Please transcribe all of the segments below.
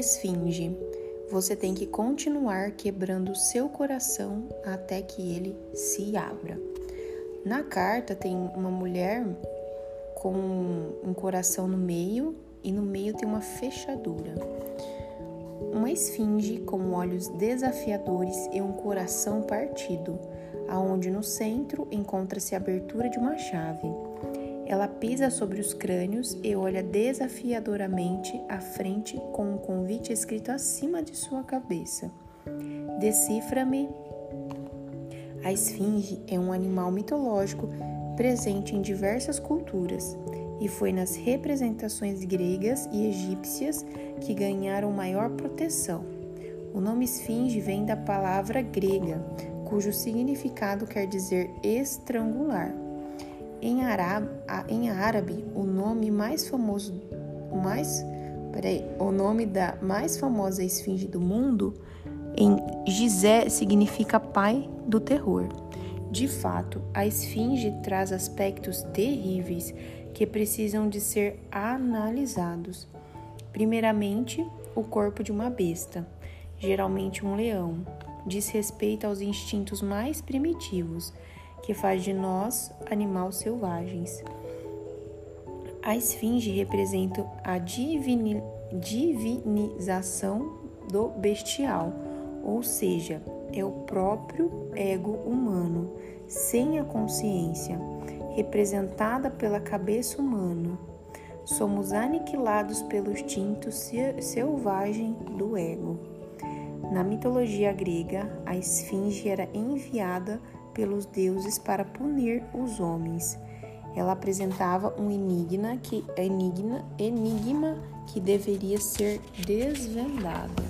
Esfinge. Você tem que continuar quebrando seu coração até que ele se abra. Na carta tem uma mulher com um coração no meio e no meio tem uma fechadura. Uma esfinge com olhos desafiadores e um coração partido, aonde no centro encontra-se a abertura de uma chave. Ela pisa sobre os crânios e olha desafiadoramente à frente com um convite escrito acima de sua cabeça. Decifra-me. A esfinge é um animal mitológico presente em diversas culturas e foi nas representações gregas e egípcias que ganharam maior proteção. O nome esfinge vem da palavra grega, cujo significado quer dizer estrangular. Em, árabe, em árabe, o nome mais famoso, mais, peraí, o nome da mais famosa esfinge do mundo, em Gizé, significa pai do terror. De fato, a esfinge traz aspectos terríveis que precisam de ser analisados. Primeiramente, o corpo de uma besta, geralmente um leão, diz respeito aos instintos mais primitivos que faz de nós animais selvagens. A esfinge representa a divini, divinização do bestial, ou seja, é o próprio ego humano, sem a consciência, representada pela cabeça humana. Somos aniquilados pelo instinto selvagem do ego. Na mitologia grega, a esfinge era enviada pelos deuses para punir os homens. Ela apresentava um enigma que, enigma, enigma que deveria ser desvendado.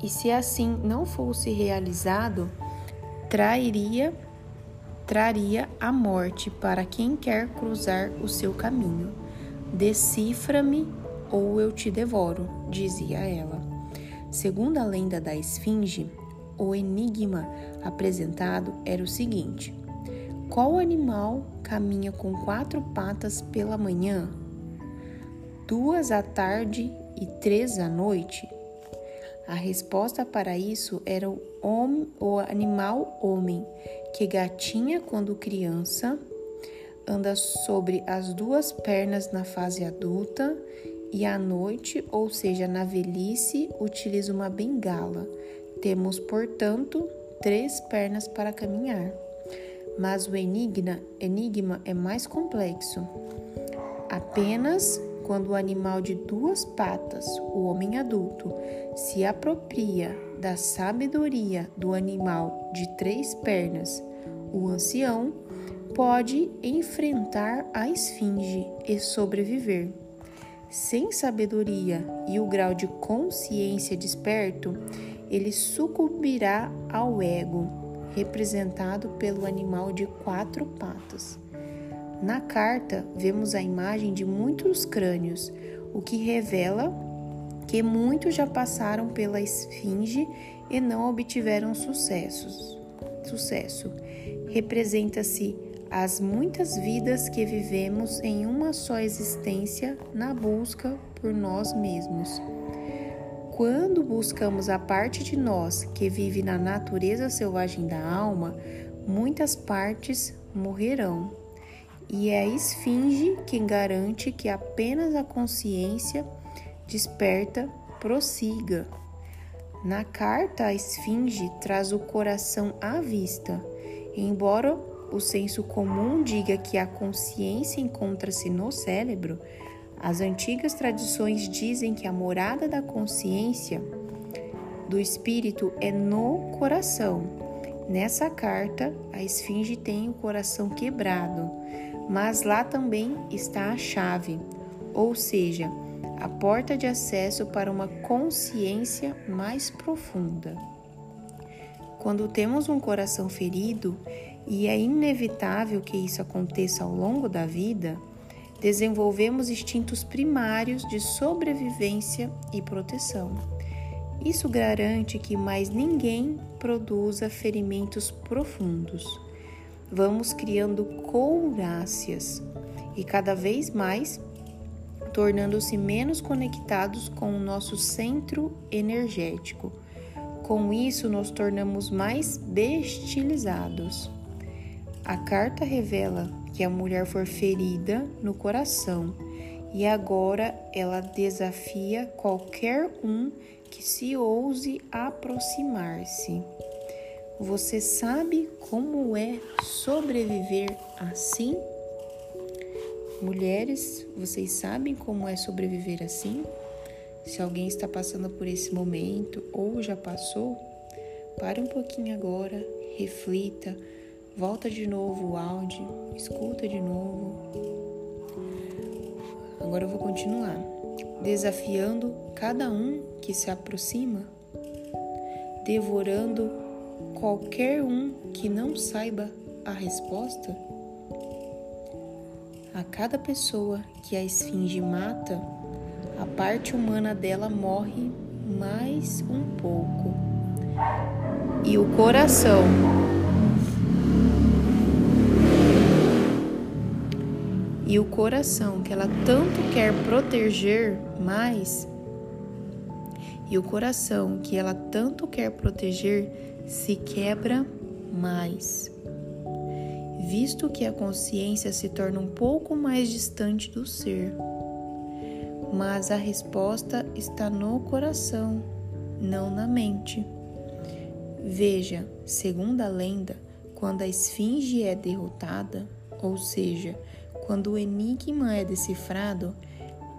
E se assim não fosse realizado, trairia, traria a morte para quem quer cruzar o seu caminho. Decifra-me ou eu te devoro, dizia ela. Segundo a lenda da Esfinge, o enigma apresentado era o seguinte: Qual animal caminha com quatro patas pela manhã, duas à tarde e três à noite? A resposta para isso era o, homem, o animal homem, que gatinha quando criança, anda sobre as duas pernas na fase adulta e à noite, ou seja, na velhice, utiliza uma bengala temos, portanto, três pernas para caminhar. Mas o enigma, enigma é mais complexo. Apenas quando o animal de duas patas, o homem adulto, se apropria da sabedoria do animal de três pernas, o ancião, pode enfrentar a esfinge e sobreviver. Sem sabedoria e o grau de consciência desperto, ele sucumbirá ao ego, representado pelo animal de quatro patas. Na carta, vemos a imagem de muitos crânios, o que revela que muitos já passaram pela esfinge e não obtiveram sucessos. Sucesso representa-se as muitas vidas que vivemos em uma só existência na busca por nós mesmos. Quando buscamos a parte de nós que vive na natureza selvagem da alma, muitas partes morrerão. E é a esfinge quem garante que apenas a consciência desperta prossiga. Na carta, a esfinge traz o coração à vista. Embora o senso comum diga que a consciência encontra-se no cérebro, as antigas tradições dizem que a morada da consciência do espírito é no coração. Nessa carta, a esfinge tem o coração quebrado, mas lá também está a chave, ou seja, a porta de acesso para uma consciência mais profunda. Quando temos um coração ferido, e é inevitável que isso aconteça ao longo da vida, desenvolvemos instintos primários de sobrevivência e proteção. Isso garante que mais ninguém produza ferimentos profundos. Vamos criando couráceas e cada vez mais tornando-se menos conectados com o nosso centro energético. Com isso, nos tornamos mais bestilizados. A carta revela que a mulher foi ferida no coração e agora ela desafia qualquer um que se ouse aproximar-se. Você sabe como é sobreviver assim? Mulheres, vocês sabem como é sobreviver assim? Se alguém está passando por esse momento ou já passou, pare um pouquinho agora, reflita Volta de novo o áudio, escuta de novo. Agora eu vou continuar. Desafiando cada um que se aproxima, devorando qualquer um que não saiba a resposta. A cada pessoa que a esfinge mata, a parte humana dela morre mais um pouco. E o coração e o coração que ela tanto quer proteger mais, e o coração que ela tanto quer proteger se quebra mais. Visto que a consciência se torna um pouco mais distante do ser, mas a resposta está no coração, não na mente. Veja, segundo a lenda, quando a esfinge é derrotada, ou seja, quando o enigma é decifrado,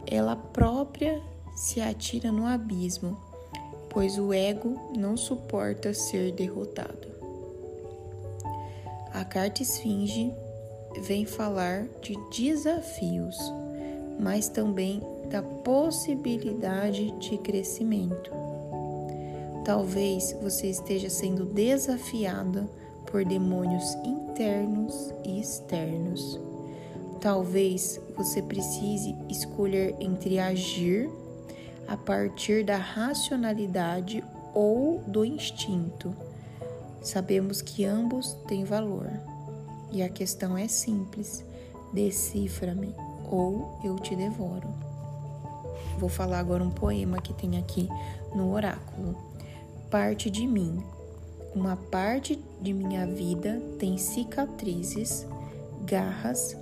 ela própria se atira no abismo, pois o ego não suporta ser derrotado. A carta esfinge vem falar de desafios, mas também da possibilidade de crescimento. Talvez você esteja sendo desafiada por demônios internos e externos. Talvez você precise escolher entre agir a partir da racionalidade ou do instinto. Sabemos que ambos têm valor. E a questão é simples: decifra-me ou eu te devoro. Vou falar agora um poema que tem aqui no oráculo. Parte de mim. Uma parte de minha vida tem cicatrizes, garras,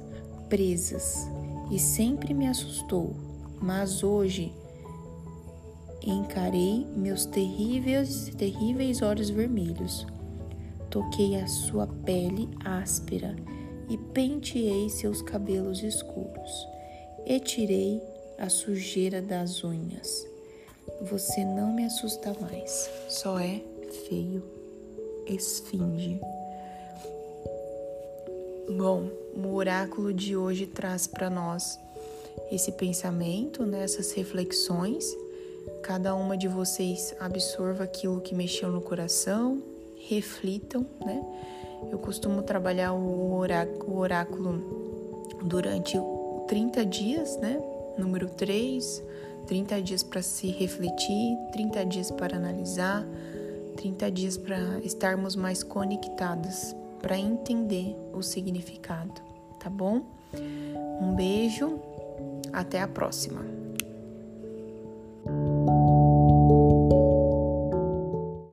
presas e sempre me assustou, mas hoje encarei meus terríveis, terríveis olhos vermelhos. Toquei a sua pele áspera e penteei seus cabelos escuros e tirei a sujeira das unhas. Você não me assusta mais, só é feio. Esfinge. Bom, o oráculo de hoje traz para nós esse pensamento, né, essas reflexões. Cada uma de vocês absorva aquilo que mexeu no coração, reflitam, né? Eu costumo trabalhar o oráculo durante 30 dias, né? Número 3, 30 dias para se refletir, 30 dias para analisar, 30 dias para estarmos mais conectados para entender o significado, tá bom? Um beijo, até a próxima.